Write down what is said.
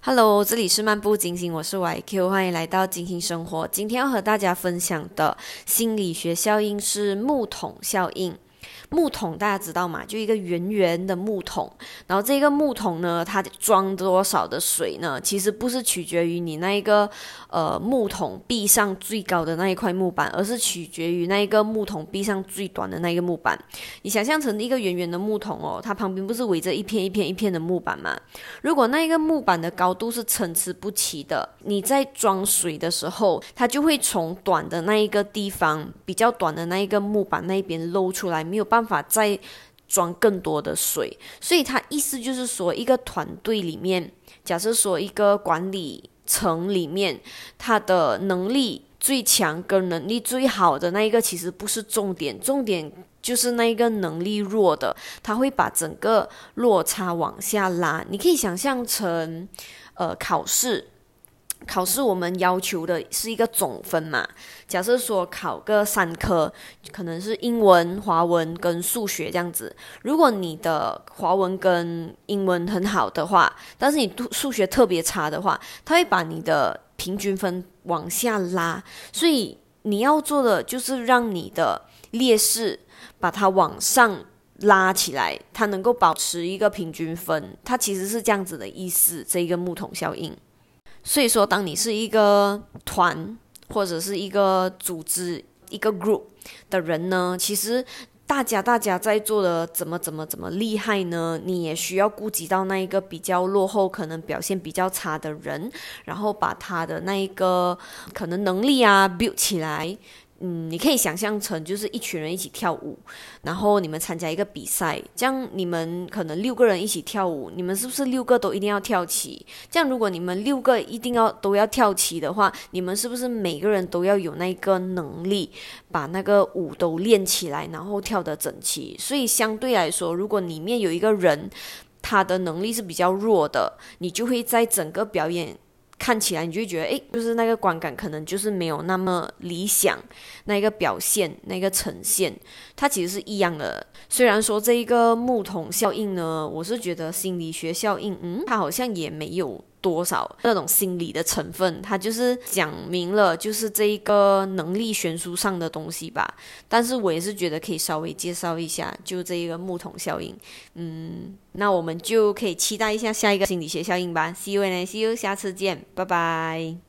Hello，这里是漫步金星，我是 YQ，欢迎来到金星生活。今天要和大家分享的心理学效应是木桶效应。木桶大家知道吗？就一个圆圆的木桶，然后这个木桶呢，它装多少的水呢？其实不是取决于你那一个呃木桶壁上最高的那一块木板，而是取决于那一个木桶壁上最短的那一个木板。你想象成一个圆圆的木桶哦，它旁边不是围着一片一片一片的木板吗？如果那一个木板的高度是参差不齐的，你在装水的时候，它就会从短的那一个地方，比较短的那一个木板那边漏出来，没有办。法再装更多的水，所以他意思就是说，一个团队里面，假设说一个管理层里面，他的能力最强跟能力最好的那一个，其实不是重点，重点就是那一个能力弱的，他会把整个落差往下拉。你可以想象成，呃，考试。考试我们要求的是一个总分嘛？假设说考个三科，可能是英文、华文跟数学这样子。如果你的华文跟英文很好的话，但是你数学特别差的话，他会把你的平均分往下拉。所以你要做的就是让你的劣势把它往上拉起来，它能够保持一个平均分。它其实是这样子的意思，这一个木桶效应。所以说，当你是一个团或者是一个组织、一个 group 的人呢，其实大家大家在做的怎么怎么怎么厉害呢？你也需要顾及到那一个比较落后、可能表现比较差的人，然后把他的那一个可能能力啊 build 起来。嗯，你可以想象成就是一群人一起跳舞，然后你们参加一个比赛，这样你们可能六个人一起跳舞，你们是不是六个都一定要跳齐？这样如果你们六个一定要都要跳齐的话，你们是不是每个人都要有那个能力把那个舞都练起来，然后跳得整齐？所以相对来说，如果里面有一个人他的能力是比较弱的，你就会在整个表演。看起来你就觉得，哎，就是那个观感可能就是没有那么理想，那个表现、那个呈现，它其实是一样的。虽然说这一个木桶效应呢，我是觉得心理学效应，嗯，它好像也没有。多少那种心理的成分，它就是讲明了，就是这一个能力悬殊上的东西吧。但是我也是觉得可以稍微介绍一下，就这一个木桶效应。嗯，那我们就可以期待一下下一个心理学效应吧。See you，see you，下次见，拜拜。